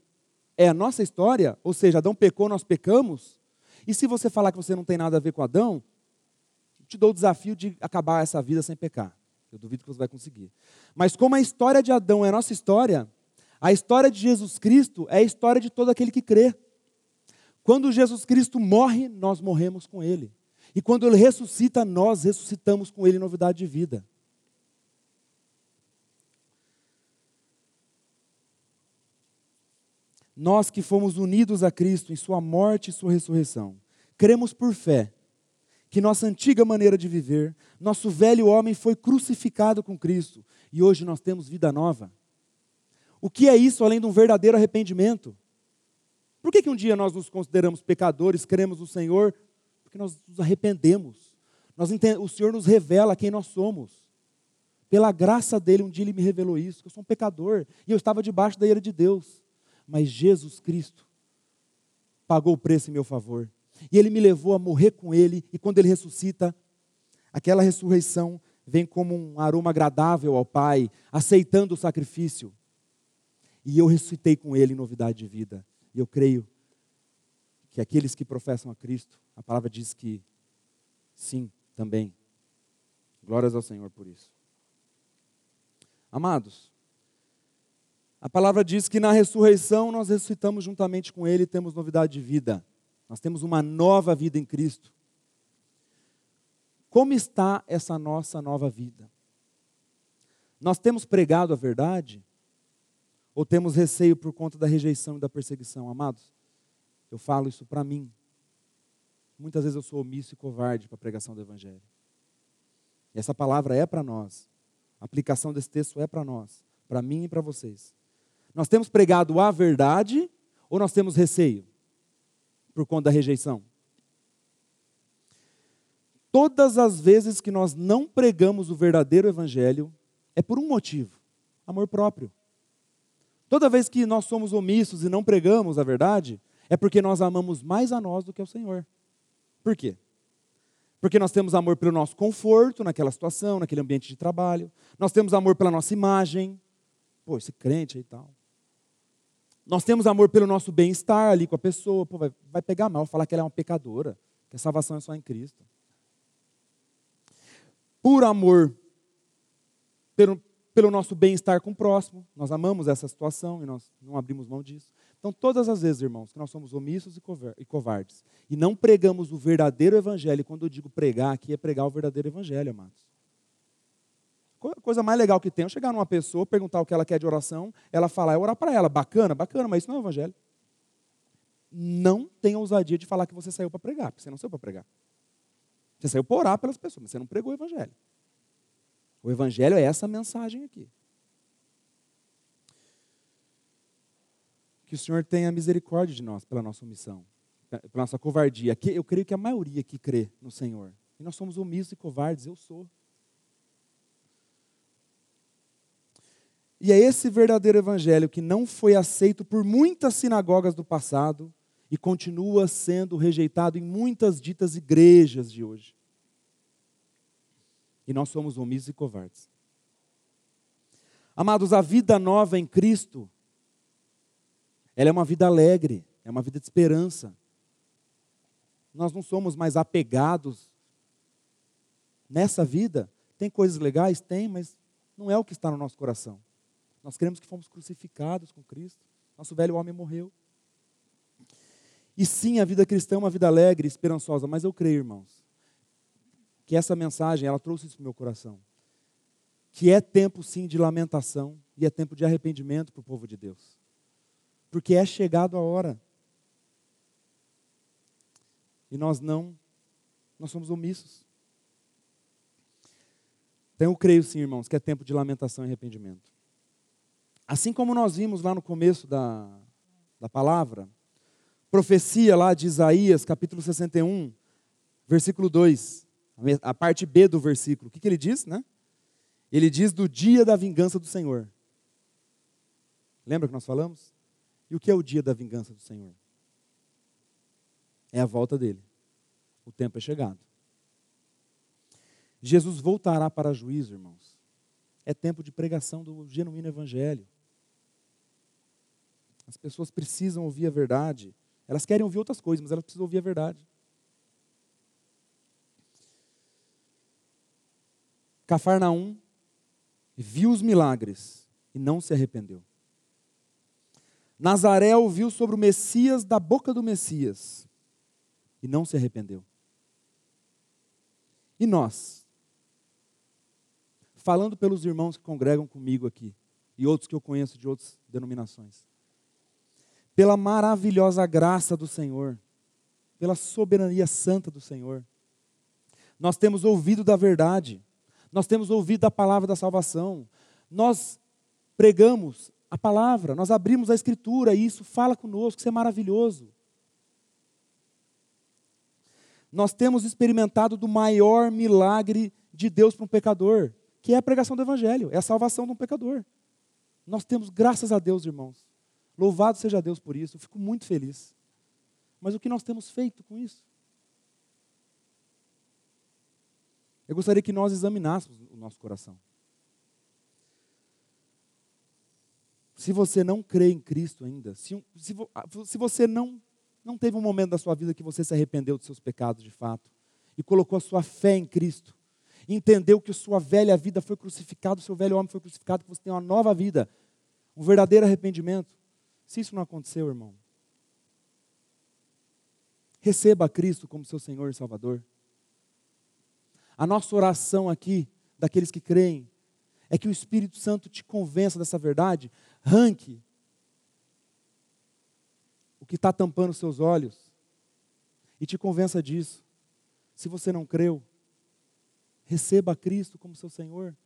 [SPEAKER 1] é a nossa história, ou seja, Adão pecou, nós pecamos, e se você falar que você não tem nada a ver com Adão, te dou o desafio de acabar essa vida sem pecar. Eu duvido que você vai conseguir. Mas como a história de Adão é a nossa história, a história de Jesus Cristo é a história de todo aquele que crê. Quando Jesus Cristo morre, nós morremos com ele. E quando ele ressuscita, nós ressuscitamos com ele novidade de vida. Nós que fomos unidos a Cristo em Sua morte e Sua ressurreição, cremos por fé que nossa antiga maneira de viver, nosso velho homem foi crucificado com Cristo e hoje nós temos vida nova. O que é isso além de um verdadeiro arrependimento? Por que, que um dia nós nos consideramos pecadores, cremos no Senhor? Porque nós nos arrependemos. Nós o Senhor nos revela quem nós somos. Pela graça dele, um dia ele me revelou isso, que eu sou um pecador e eu estava debaixo da ira de Deus. Mas Jesus Cristo pagou o preço em meu favor. E ele me levou a morrer com ele, e quando ele ressuscita, aquela ressurreição vem como um aroma agradável ao Pai, aceitando o sacrifício. E eu ressuscitei com ele em novidade de vida. E eu creio que aqueles que professam a Cristo, a palavra diz que sim, também. Glórias ao Senhor por isso. Amados, a palavra diz que na ressurreição nós ressuscitamos juntamente com Ele e temos novidade de vida. Nós temos uma nova vida em Cristo. Como está essa nossa nova vida? Nós temos pregado a verdade? Ou temos receio por conta da rejeição e da perseguição? Amados, eu falo isso para mim. Muitas vezes eu sou omisso e covarde para a pregação do Evangelho. E essa palavra é para nós. A aplicação desse texto é para nós, para mim e para vocês. Nós temos pregado a verdade ou nós temos receio por conta da rejeição? Todas as vezes que nós não pregamos o verdadeiro evangelho, é por um motivo: amor próprio. Toda vez que nós somos omissos e não pregamos a verdade, é porque nós amamos mais a nós do que ao Senhor. Por quê? Porque nós temos amor pelo nosso conforto naquela situação, naquele ambiente de trabalho. Nós temos amor pela nossa imagem. Pô, esse crente aí e tal. Nós temos amor pelo nosso bem-estar ali com a pessoa. Pô, vai, vai pegar mal falar que ela é uma pecadora, que a salvação é só em Cristo. Por amor pelo nosso bem-estar com o próximo. Nós amamos essa situação e nós não abrimos mão disso. Então, todas as vezes, irmãos, que nós somos omissos e covardes e não pregamos o verdadeiro evangelho, quando eu digo pregar aqui, é pregar o verdadeiro evangelho, amados. A coisa mais legal que tem é chegar numa pessoa, perguntar o que ela quer de oração, ela falar, é orar para ela. Bacana, bacana, mas isso não é evangelho. Não tenha ousadia de falar que você saiu para pregar, porque você não saiu para pregar. Você saiu para orar pelas pessoas, mas você não pregou o evangelho. O Evangelho é essa mensagem aqui. Que o Senhor tenha misericórdia de nós pela nossa omissão, pela nossa covardia. Eu creio que a maioria que crê no Senhor. E nós somos omissos e covardes, eu sou. E é esse verdadeiro evangelho que não foi aceito por muitas sinagogas do passado e continua sendo rejeitado em muitas ditas igrejas de hoje e nós somos omissos e covardes. Amados, a vida nova em Cristo, ela é uma vida alegre, é uma vida de esperança. Nós não somos mais apegados nessa vida. Tem coisas legais? Tem, mas não é o que está no nosso coração. Nós cremos que fomos crucificados com Cristo. Nosso velho homem morreu. E sim, a vida cristã é uma vida alegre, esperançosa, mas eu creio, irmãos, que essa mensagem, ela trouxe isso para o meu coração. Que é tempo sim de lamentação e é tempo de arrependimento para o povo de Deus. Porque é chegado a hora. E nós não, nós somos omissos. Então eu creio sim, irmãos, que é tempo de lamentação e arrependimento. Assim como nós vimos lá no começo da, da palavra, profecia lá de Isaías, capítulo 61, versículo 2 a parte B do versículo. O que, que ele diz, né? Ele diz do dia da vingança do Senhor. Lembra que nós falamos? E o que é o dia da vingança do Senhor? É a volta dele. O tempo é chegado. Jesus voltará para juízo, irmãos. É tempo de pregação do genuíno evangelho. As pessoas precisam ouvir a verdade. Elas querem ouvir outras coisas, mas elas precisam ouvir a verdade. Cafarnaum viu os milagres e não se arrependeu. Nazaré ouviu sobre o Messias da boca do Messias e não se arrependeu. E nós? Falando pelos irmãos que congregam comigo aqui e outros que eu conheço de outras denominações. Pela maravilhosa graça do Senhor, pela soberania santa do Senhor, nós temos ouvido da verdade nós temos ouvido a palavra da salvação, nós pregamos a palavra, nós abrimos a Escritura e isso fala conosco, isso é maravilhoso. Nós temos experimentado do maior milagre de Deus para um pecador, que é a pregação do Evangelho, é a salvação de um pecador. Nós temos, graças a Deus, irmãos. Louvado seja Deus por isso, eu fico muito feliz. Mas o que nós temos feito com isso? Eu gostaria que nós examinássemos o nosso coração. Se você não crê em Cristo ainda, se, se, ah, se você não, não teve um momento da sua vida que você se arrependeu dos seus pecados de fato, e colocou a sua fé em Cristo, entendeu que sua velha vida foi crucificada, o seu velho homem foi crucificado, que você tem uma nova vida, um verdadeiro arrependimento. Se isso não aconteceu, irmão, receba Cristo como seu Senhor e Salvador. A nossa oração aqui, daqueles que creem, é que o Espírito Santo te convença dessa verdade, ranque o que está tampando seus olhos e te convença disso. Se você não creu, receba Cristo como seu Senhor.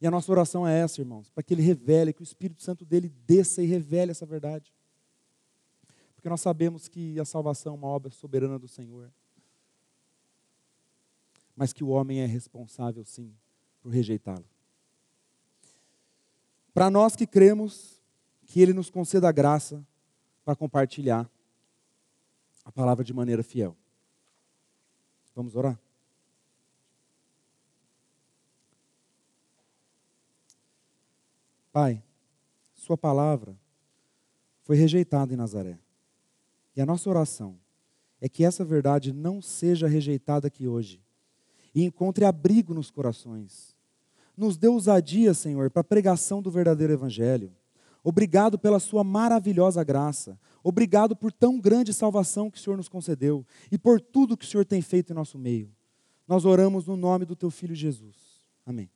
[SPEAKER 1] E a nossa oração é essa, irmãos, para que Ele revele, que o Espírito Santo dele desça e revele essa verdade. Porque nós sabemos que a salvação é uma obra soberana do Senhor mas que o homem é responsável, sim, por rejeitá-lo. Para nós que cremos, que Ele nos conceda a graça para compartilhar a palavra de maneira fiel. Vamos orar? Pai, Sua palavra foi rejeitada em Nazaré. E a nossa oração é que essa verdade não seja rejeitada aqui hoje e encontre abrigo nos corações. Nos dê ousadia, Senhor, para a pregação do verdadeiro Evangelho. Obrigado pela Sua maravilhosa graça. Obrigado por tão grande salvação que o Senhor nos concedeu e por tudo que o Senhor tem feito em nosso meio. Nós oramos no nome do Teu Filho Jesus. Amém.